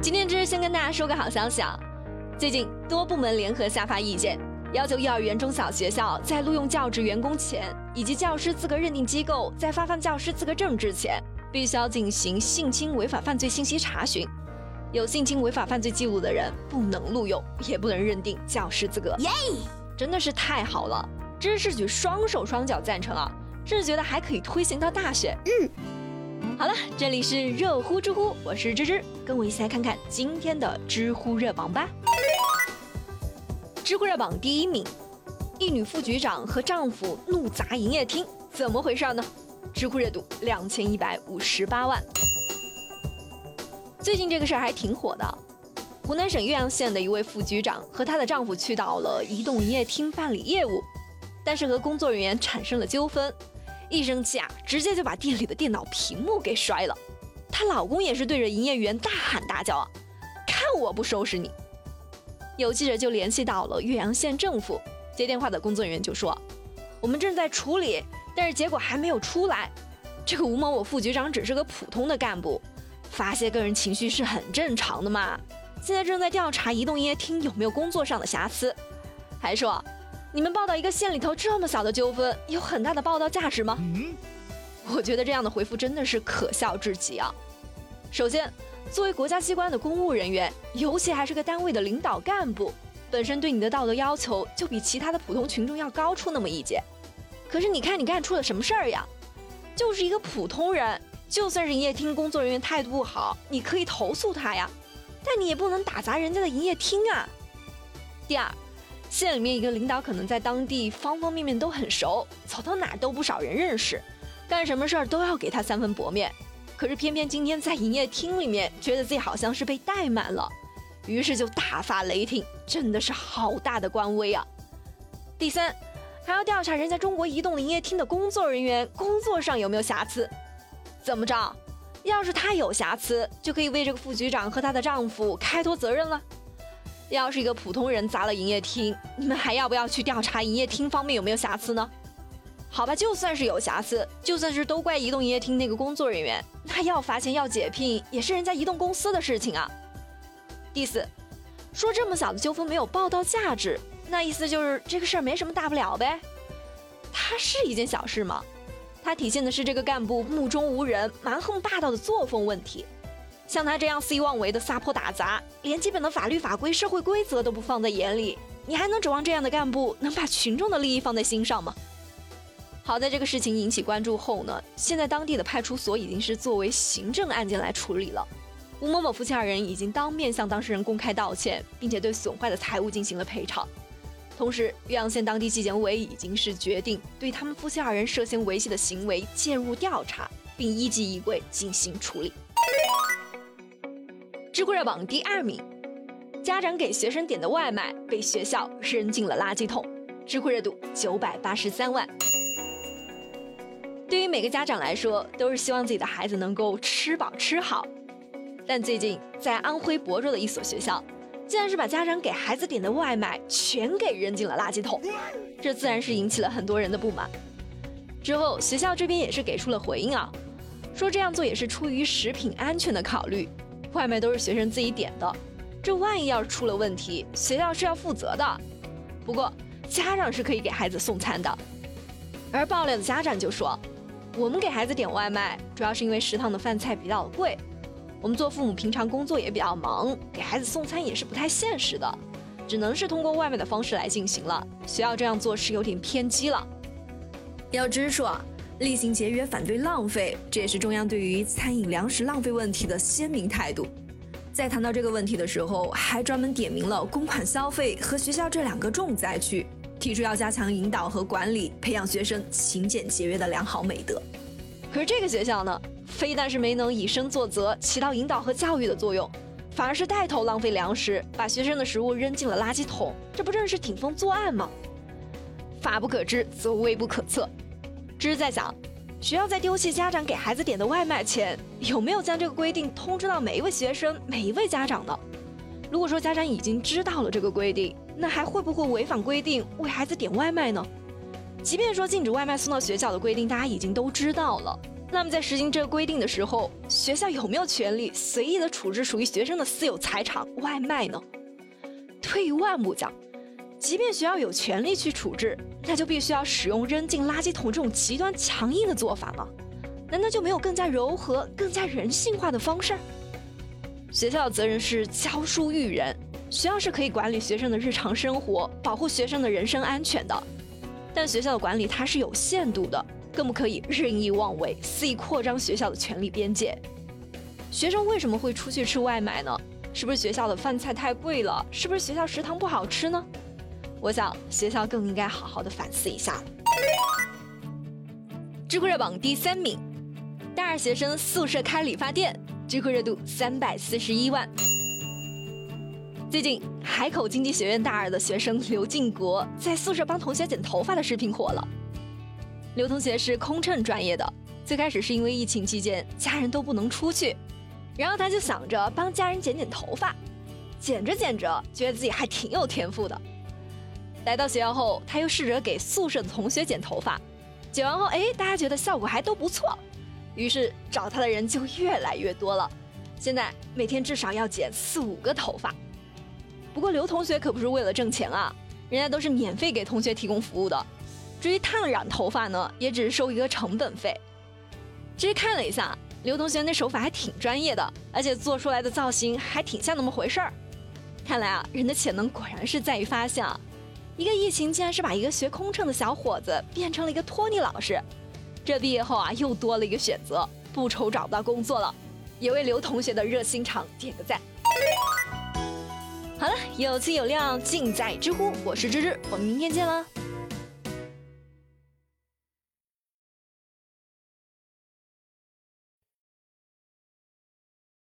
今天之先跟大家说个好消息啊！最近多部门联合下发意见，要求幼儿园、中小学校在录用教职员工前，以及教师资格认定机构在发放教师资格证之前，必须要进行性侵违法犯罪信息查询。有性侵违法犯罪记录的人不能录用，也不能认定教师资格。耶，真的是太好了！知识举双手双脚赞成啊！甚至觉得还可以推行到大学。嗯。好了，这里是热乎知乎，我是芝芝，跟我一起来看看今天的知乎热榜吧。知乎热榜第一名，一女副局长和丈夫怒砸营业厅，怎么回事呢？知乎热度两千一百五十八万。最近这个事儿还挺火的，湖南省岳阳县的一位副局长和她的丈夫去到了移动营业厅办理业务，但是和工作人员产生了纠纷。一生气啊，直接就把店里的电脑屏幕给摔了。她老公也是对着营业员大喊大叫啊，看我不收拾你！有记者就联系到了岳阳县政府，接电话的工作人员就说，我们正在处理，但是结果还没有出来。这个吴某某副局长只是个普通的干部，发泄个人情绪是很正常的嘛。现在正在调查移动营业厅有没有工作上的瑕疵，还说。你们报道一个县里头这么小的纠纷，有很大的报道价值吗？我觉得这样的回复真的是可笑至极啊！首先，作为国家机关的公务人员，尤其还是个单位的领导干部，本身对你的道德要求就比其他的普通群众要高出那么一截。可是你看你干出了什么事儿呀？就是一个普通人，就算是营业厅工作人员态度不好，你可以投诉他呀，但你也不能打砸人家的营业厅啊。第二。县里面一个领导可能在当地方方面面都很熟，走到哪都不少人认识，干什么事儿都要给他三分薄面。可是偏偏今天在营业厅里面，觉得自己好像是被怠慢了，于是就大发雷霆，真的是好大的官威啊！第三，还要调查人家中国移动营业厅的工作人员工作上有没有瑕疵，怎么着？要是他有瑕疵，就可以为这个副局长和她的丈夫开脱责任了。要是一个普通人砸了营业厅，你们还要不要去调查营业厅方面有没有瑕疵呢？好吧，就算是有瑕疵，就算是都怪移动营业厅那个工作人员，那要罚钱要解聘也是人家移动公司的事情啊。第四，说这么小的纠纷没有报道价值，那意思就是这个事儿没什么大不了呗？它是一件小事吗？它体现的是这个干部目中无人、蛮横霸道的作风问题。像他这样肆意妄为的撒泼打砸，连基本的法律法规、社会规则都不放在眼里，你还能指望这样的干部能把群众的利益放在心上吗？好在这个事情引起关注后呢，现在当地的派出所已经是作为行政案件来处理了。吴某某夫妻二人已经当面向当事人公开道歉，并且对损坏的财物进行了赔偿。同时，岳阳县当地纪检委已经是决定对他们夫妻二人涉嫌猥亵的行为介入调查，并依纪依规进行处理。酷热榜第二名，家长给学生点的外卖被学校扔进了垃圾桶，知乎热度九百八十三万。对于每个家长来说，都是希望自己的孩子能够吃饱吃好，但最近在安徽亳州的一所学校，竟然是把家长给孩子点的外卖全给扔进了垃圾桶，这自然是引起了很多人的不满。之后学校这边也是给出了回应啊，说这样做也是出于食品安全的考虑。外卖都是学生自己点的，这万一要是出了问题，学校是要负责的。不过家长是可以给孩子送餐的。而爆料的家长就说：“我们给孩子点外卖，主要是因为食堂的饭菜比较贵，我们做父母平常工作也比较忙，给孩子送餐也是不太现实的，只能是通过外卖的方式来进行了。学校这样做是有点偏激了。要支出啊。”厉行节约，反对浪费，这也是中央对于餐饮粮食浪费问题的鲜明态度。在谈到这个问题的时候，还专门点名了公款消费和学校这两个重灾区，提出要加强引导和管理，培养学生勤俭节约的良好美德。可是这个学校呢，非但是没能以身作则，起到引导和教育的作用，反而是带头浪费粮食，把学生的食物扔进了垃圾桶，这不正是顶风作案吗？法不可知，则威不可测。只是在想，学校在丢弃家长给孩子点的外卖前，有没有将这个规定通知到每一位学生、每一位家长呢？如果说家长已经知道了这个规定，那还会不会违反规定为孩子点外卖呢？即便说禁止外卖送到学校的规定大家已经都知道了，那么在实行这个规定的时候，学校有没有权利随意的处置属于学生的私有财产外卖呢？退一万步讲，即便学校有权利去处置，那就必须要使用扔进垃圾桶这种极端强硬的做法吗？难道就没有更加柔和、更加人性化的方式？学校的责任是教书育人，学校是可以管理学生的日常生活，保护学生的人身安全的。但学校的管理它是有限度的，更不可以任意妄为，肆意扩张学校的权力边界。学生为什么会出去吃外卖呢？是不是学校的饭菜太贵了？是不是学校食堂不好吃呢？我想学校更应该好好的反思一下了。知乎热榜第三名，大二学生宿舍开理发店，知乎热度三百四十一万。最近，海口经济学院大二的学生刘进国在宿舍帮同学剪头发的视频火了。刘同学是空乘专业的，最开始是因为疫情期间家人都不能出去，然后他就想着帮家人剪剪头发，剪着剪着觉得自己还挺有天赋的。来到学校后，他又试着给宿舍的同学剪头发，剪完后，哎，大家觉得效果还都不错，于是找他的人就越来越多了。现在每天至少要剪四五个头发。不过刘同学可不是为了挣钱啊，人家都是免费给同学提供服务的。至于烫染头发呢，也只是收一个成本费。这实看了一下，刘同学那手法还挺专业的，而且做出来的造型还挺像那么回事儿。看来啊，人的潜能果然是在于发现啊。一个疫情竟然是把一个学空乘的小伙子变成了一个托尼老师，这毕业后啊又多了一个选择，不愁找不到工作了。也为刘同学的热心肠点个赞。好了，有气有料尽在知乎，我是芝芝，我们明天见了。